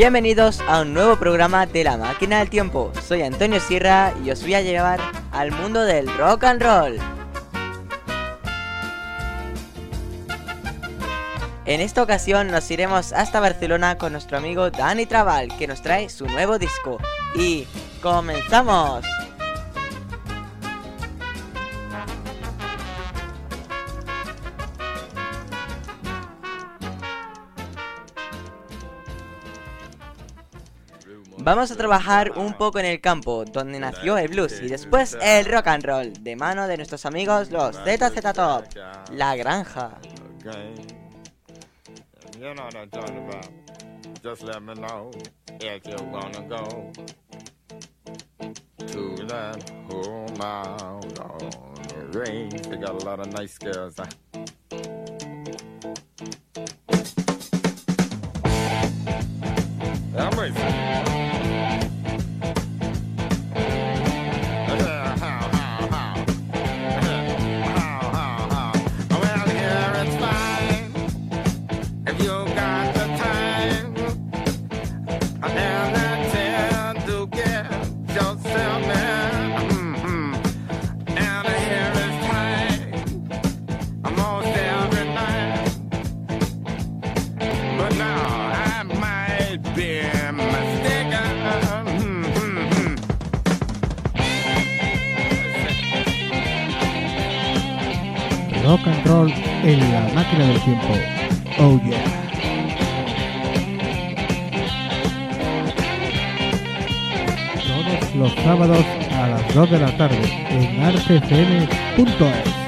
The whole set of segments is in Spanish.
Bienvenidos a un nuevo programa de La Máquina del Tiempo. Soy Antonio Sierra y os voy a llevar al mundo del rock and roll. En esta ocasión nos iremos hasta Barcelona con nuestro amigo Dani Trabal, que nos trae su nuevo disco. Y comenzamos. Vamos a trabajar un poco en el campo, donde nació el blues y después el rock and roll, de mano de nuestros amigos los ZZ Top, La Granja. Tarde en artefm.es.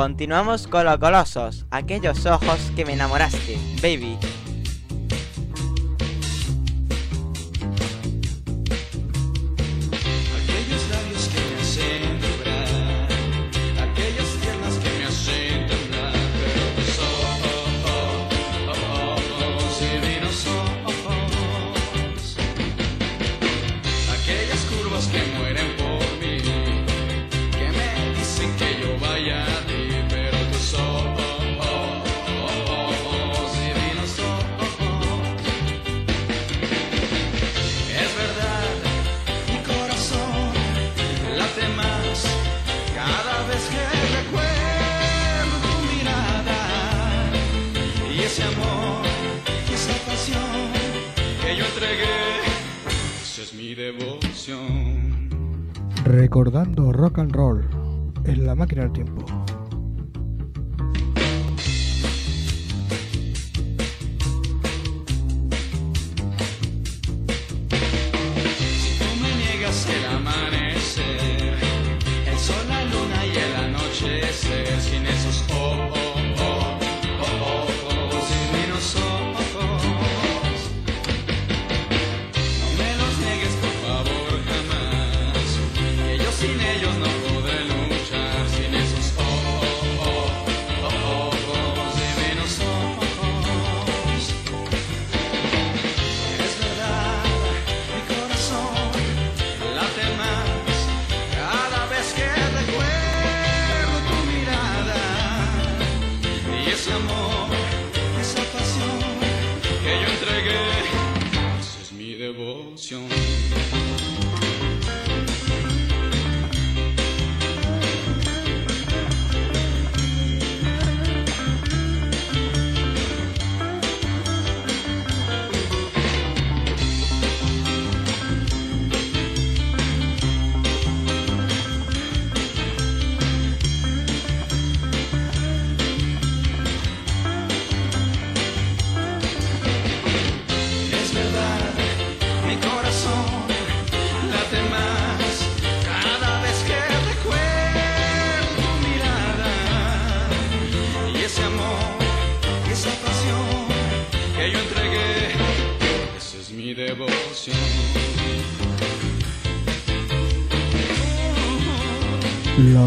Continuamos con los golosos, aquellos ojos que me enamoraste, baby. Recordando rock and roll en la máquina del tiempo.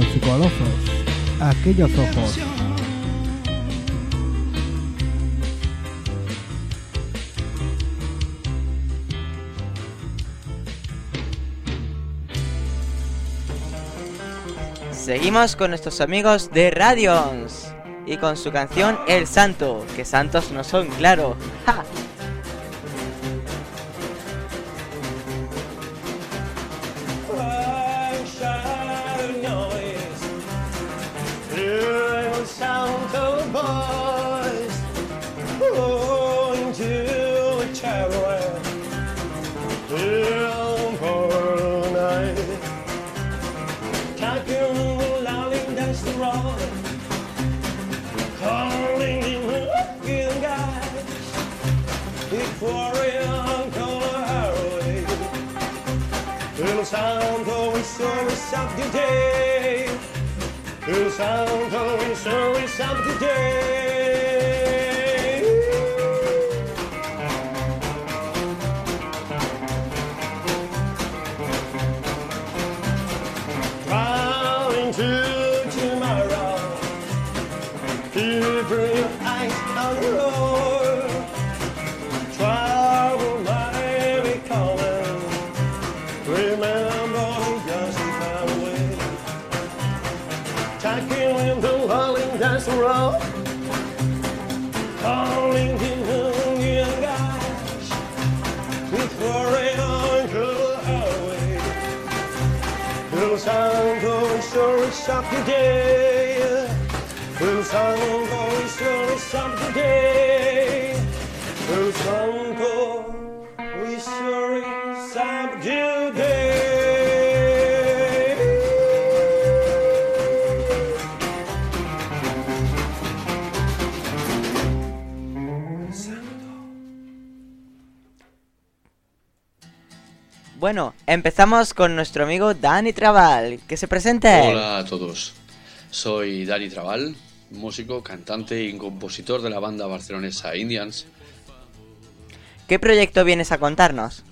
Los golosos, aquellos ojos. Seguimos con nuestros amigos de Radions y con su canción El Santo, que santos no son, claro. something to do. From We'll find very. Bueno, empezamos con nuestro amigo Dani Trabal, que se presente. Hola a todos, soy Dani Trabal, músico, cantante y compositor de la banda barcelonesa Indians. ¿Qué proyecto vienes a contarnos?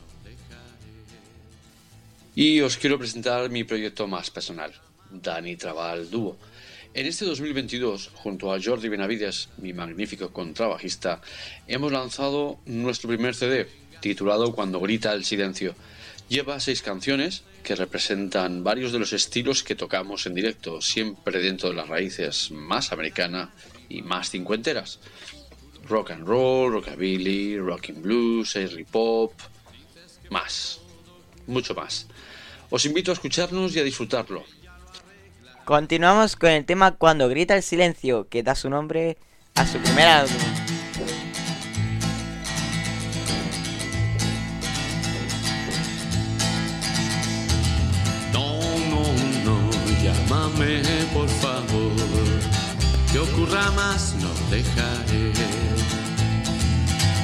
Y os quiero presentar mi proyecto más personal, Dani Trabal Dúo. En este 2022, junto a Jordi Benavides, mi magnífico contrabajista, hemos lanzado nuestro primer CD, titulado Cuando grita el silencio. Lleva seis canciones que representan varios de los estilos que tocamos en directo, siempre dentro de las raíces más americana y más cincuenteras. Rock and roll, rockabilly, rock and blues, airy pop, más, mucho más. Os invito a escucharnos y a disfrutarlo. Continuamos con el tema Cuando grita el silencio, que da su nombre a su primer álbum. Más, no dejaré.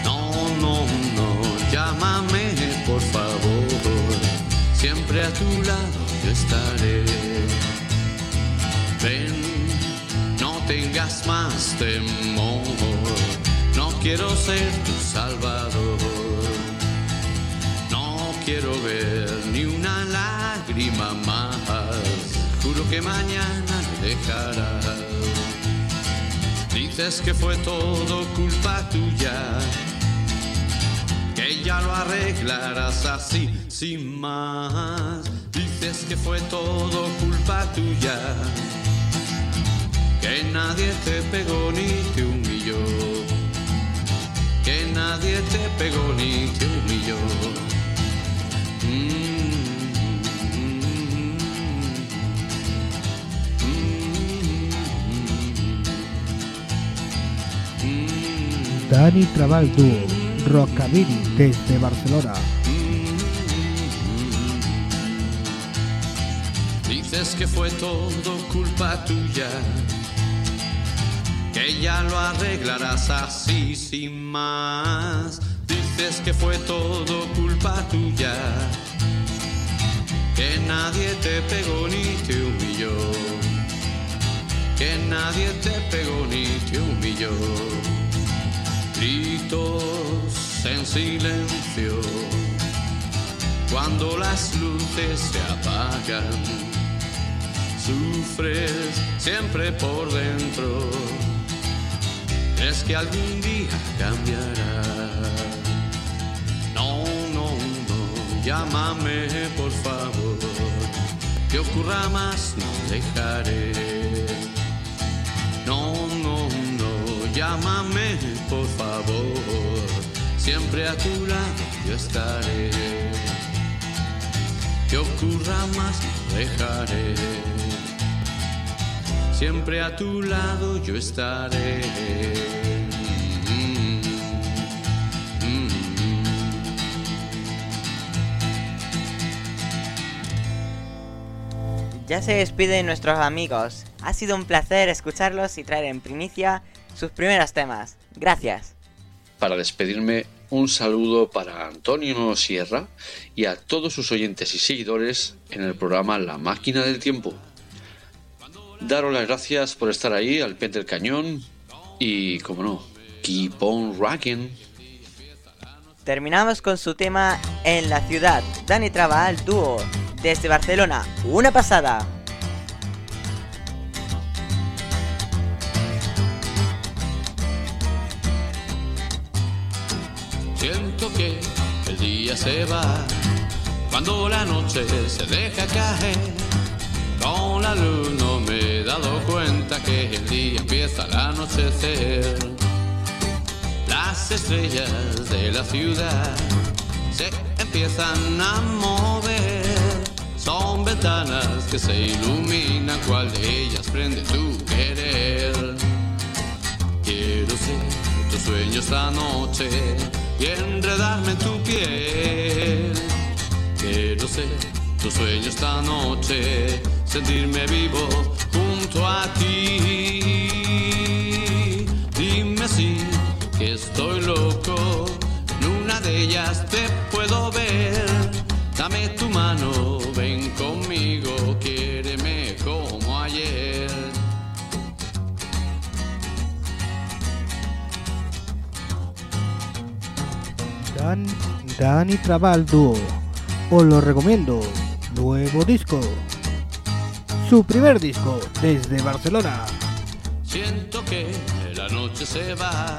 No, no, no, llámame por favor. Siempre a tu lado yo estaré. Ven, no tengas más temor. No quiero ser tu salvador. No quiero ver ni una lágrima más. Juro que mañana me dejarás. Dices que fue todo culpa tuya. Que ya lo arreglarás así, sin más. Dices que fue todo culpa tuya. Que nadie te pegó ni te humilló. Que nadie te pegó ni te humilló. Dani Trabal Dúo, Rockabilly desde Barcelona. Dices que fue todo culpa tuya, que ya lo arreglarás así sin más. Dices que fue todo culpa tuya, que nadie te pegó ni te humilló, que nadie te pegó ni te humilló. En silencio. Cuando las luces se apagan, sufres siempre por dentro. Es que algún día cambiará. No, no, no, llámame por favor. Que ocurra más, no dejaré. No, no, no, llámame por favor. Siempre a tu lado yo estaré. Que ocurra más, dejaré. Siempre a tu lado yo estaré. Ya se despiden nuestros amigos. Ha sido un placer escucharlos y traer en primicia sus primeros temas. Gracias. Para despedirme, un saludo para Antonio Sierra y a todos sus oyentes y seguidores en el programa La Máquina del Tiempo. Daros las gracias por estar ahí al pie del cañón y, como no, keep on rocking. Terminamos con su tema En la ciudad. Dani Trabal, dúo. Desde Barcelona. Una pasada. Se va cuando la noche se deja caer. Con la luz no me he dado cuenta que el día empieza al anochecer. Las estrellas de la ciudad se empiezan a mover. Son ventanas que se iluminan, cuál de ellas prende tu querer. Quiero ser tu sueño esta noche y enredarme en tu piel. Quiero ser tu sueño esta noche, sentirme vivo junto a ti. Dime si que estoy loco, en una de ellas te puedo ver. Dame tu mano, ven conmigo, Dan, Dani Trabal Dúo. Os lo recomiendo. Nuevo disco. Su primer disco desde Barcelona. Siento que la noche se va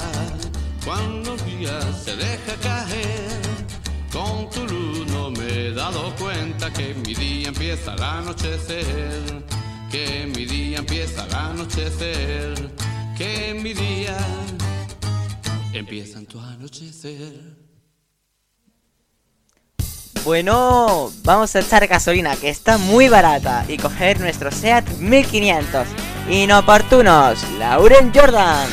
cuando el día se deja caer. Con tu luz no me he dado cuenta que mi día empieza al anochecer. Que mi día empieza al anochecer. Que mi día empieza en tu anochecer. Bueno, vamos a echar gasolina que está muy barata y coger nuestro SEAT 1500. Inoportunos, Lauren Jordan.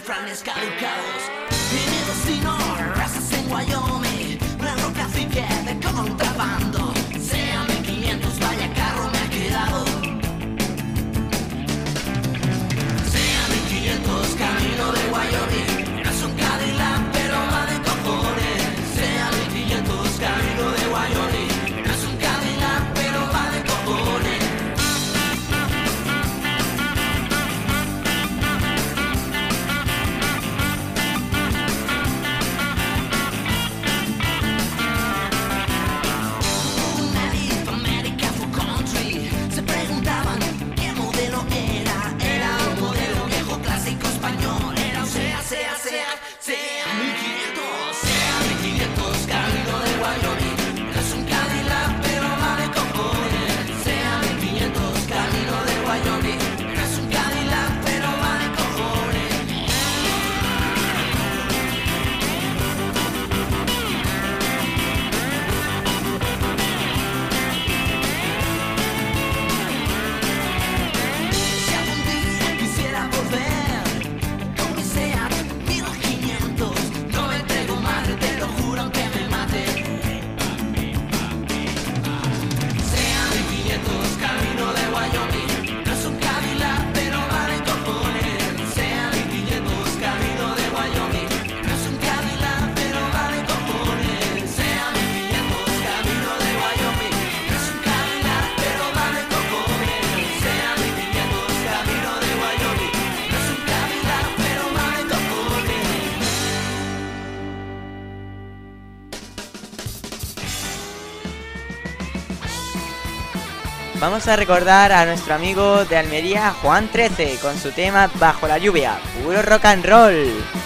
from the sky. vamos a recordar a nuestro amigo de Almería, Juan 13, con su tema Bajo la lluvia, puro rock and roll.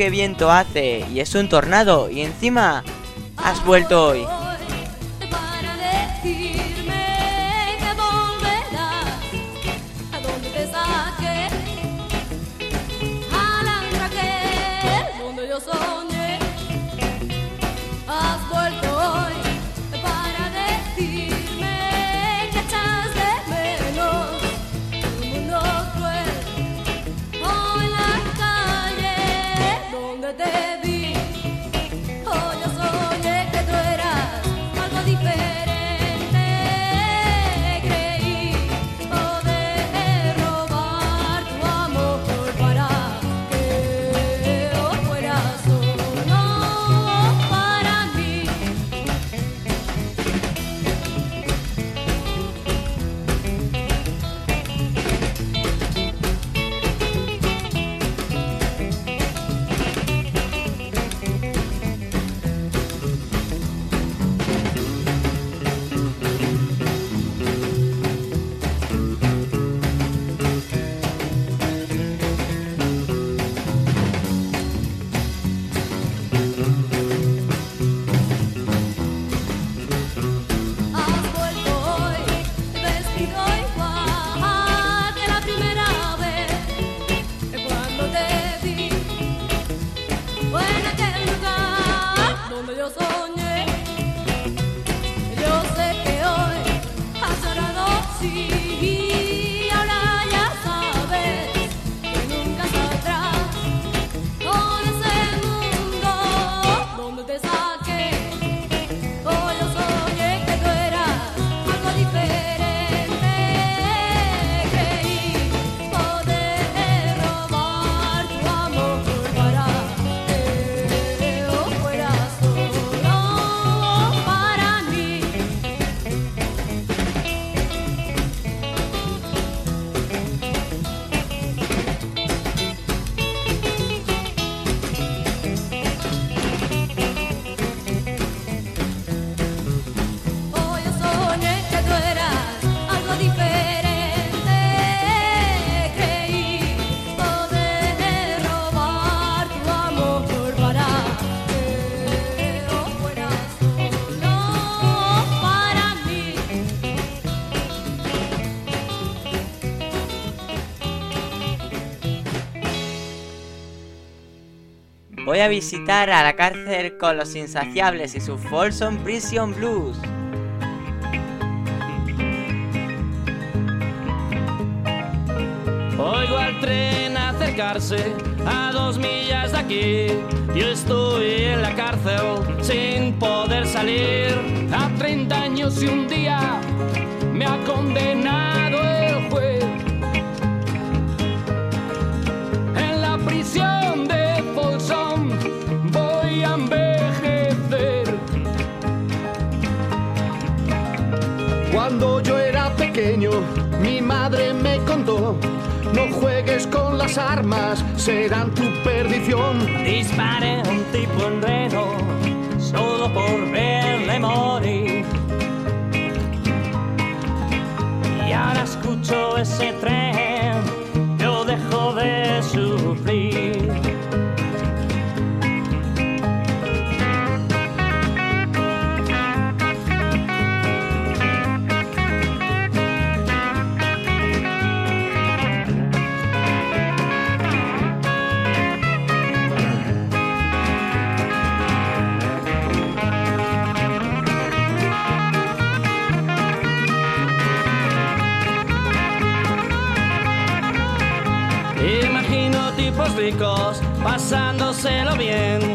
qué viento hace y es un tornado y encima has vuelto hoy. Voy a visitar a la cárcel con los insaciables y su Folsom Prison Blues. Oigo al tren acercarse a dos millas de aquí. Yo estoy en la cárcel sin poder salir. A 30 años y un día me ha condenado las armas, serán tu perdición. Disparé un tipo en reno solo por verle morir. Y ahora escucho ese tren, yo dejo de sufrir. Pasándoselo bien,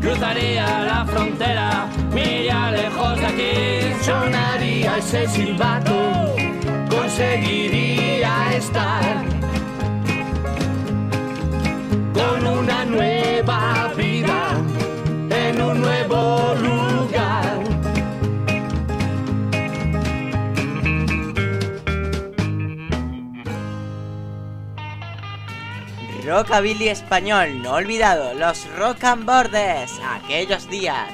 cruzaría la frontera, me iría lejos de aquí. Sonaría ese silbato, conseguiría estar Rockabilly español, no olvidado, los Rock and Borders, aquellos días.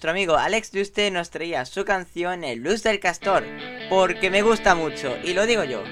nuestro amigo Alex Duste nos traía su canción El Luz del Castor, porque me gusta mucho, y lo digo yo.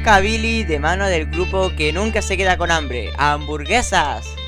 rockabilly de mano del grupo que nunca se queda con hambre, hamburguesas.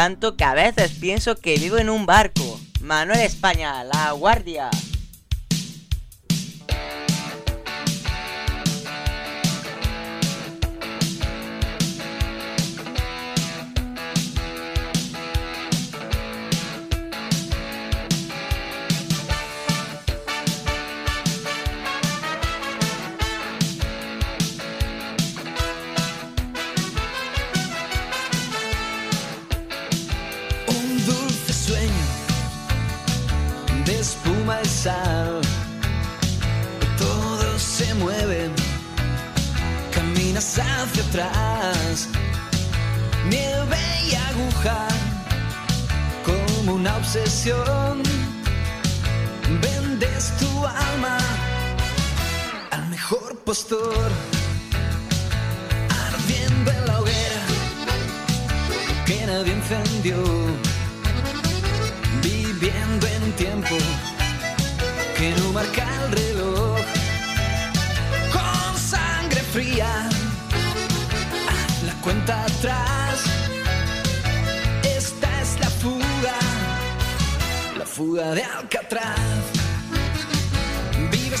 tanto que a veces pienso que vivo en un barco. Manuel España, La Guardia. ardiendo en la hoguera que nadie encendió, viviendo en tiempo que no marca el reloj, con sangre fría, la cuenta atrás. Esta es la fuga, la fuga de Alcatraz. Vive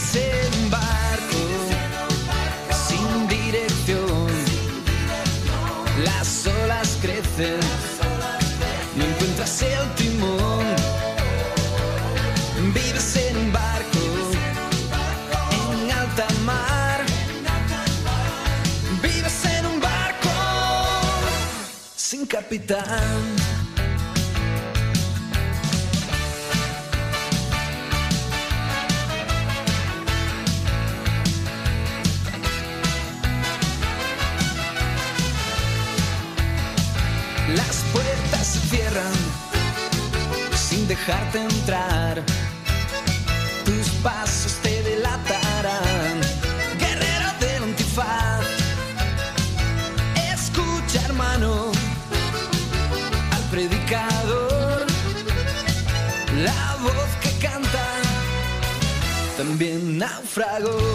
capitán. Las puertas se cierran sin dejarte entrar. náufrago.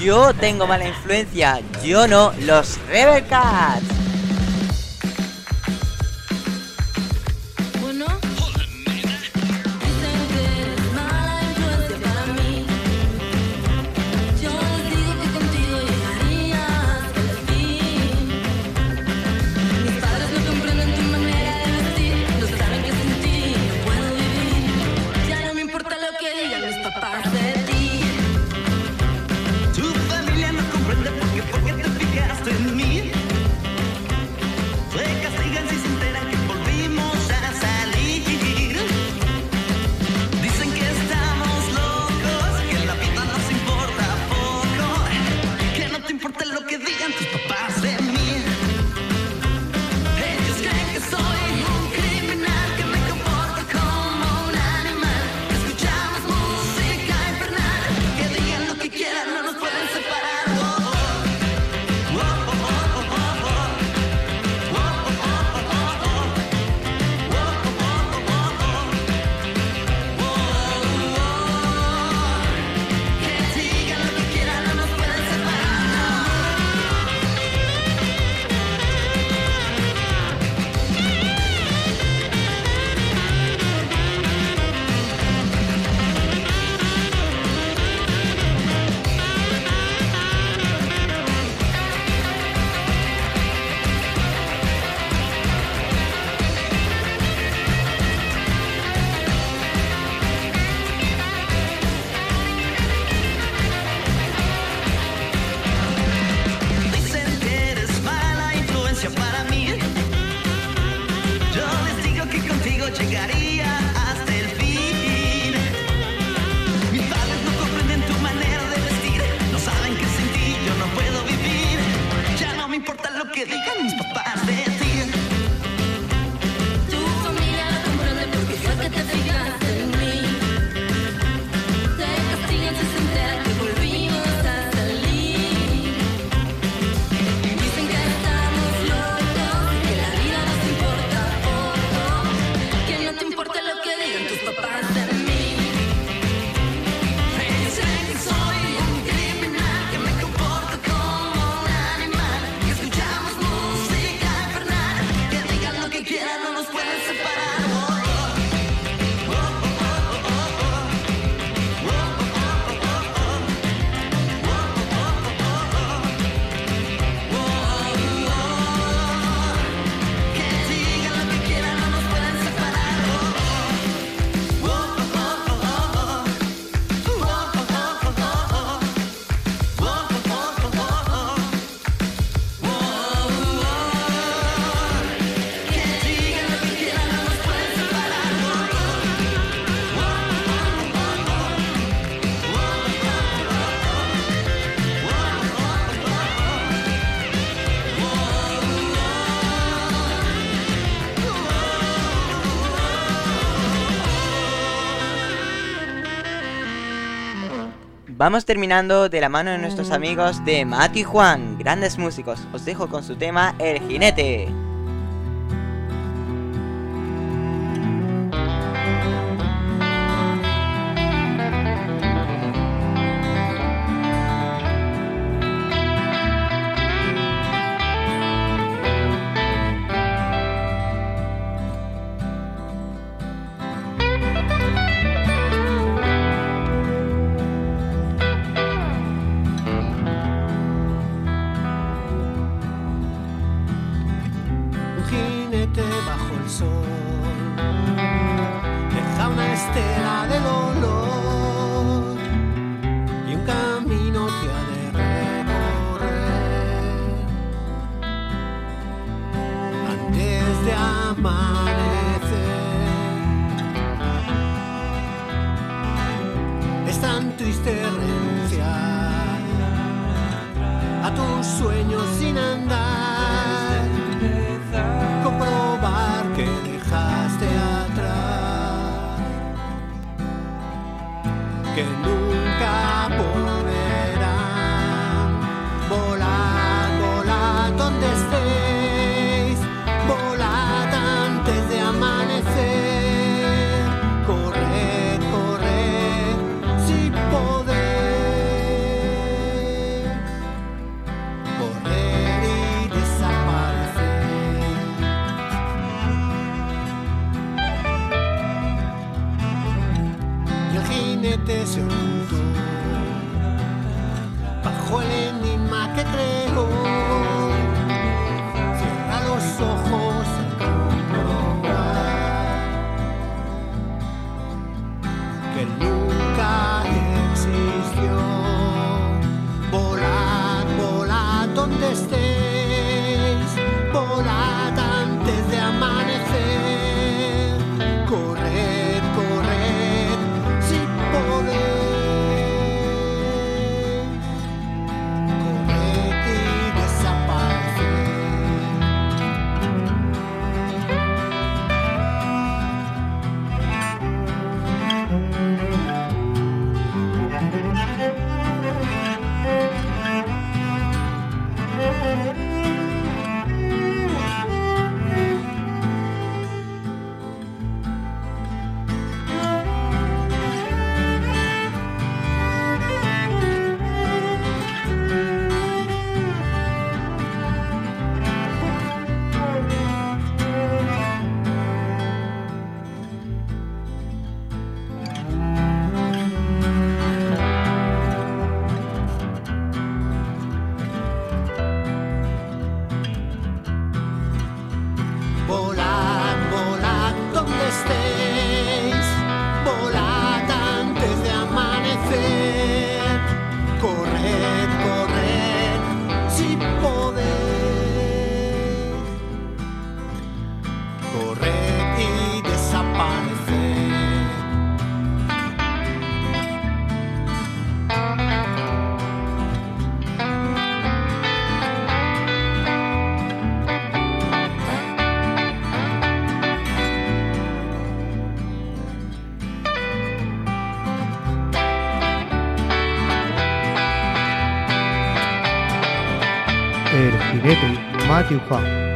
Yo tengo mala influencia, yo no, los Rebel Cats. Vamos terminando de la mano de nuestros amigos de Mati y Juan, grandes músicos. Os dejo con su tema El jinete. my El jinete Matthew Huang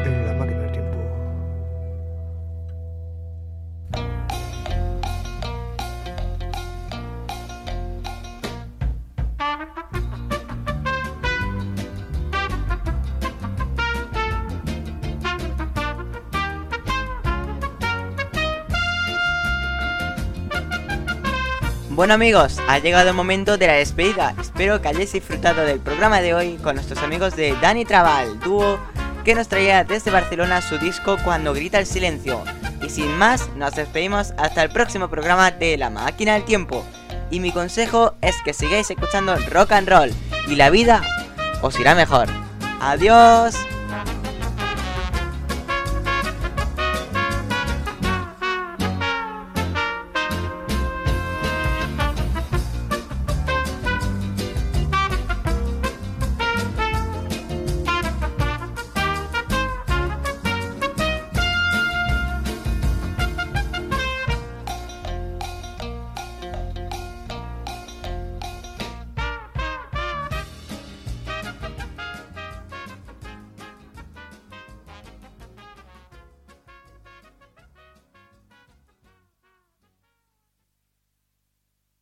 Bueno amigos, ha llegado el momento de la despedida. Espero que hayáis disfrutado del programa de hoy con nuestros amigos de Dani Trabal, dúo que nos traía desde Barcelona su disco Cuando grita el silencio. Y sin más, nos despedimos hasta el próximo programa de La Máquina del Tiempo. Y mi consejo es que sigáis escuchando rock and roll y la vida os irá mejor. Adiós.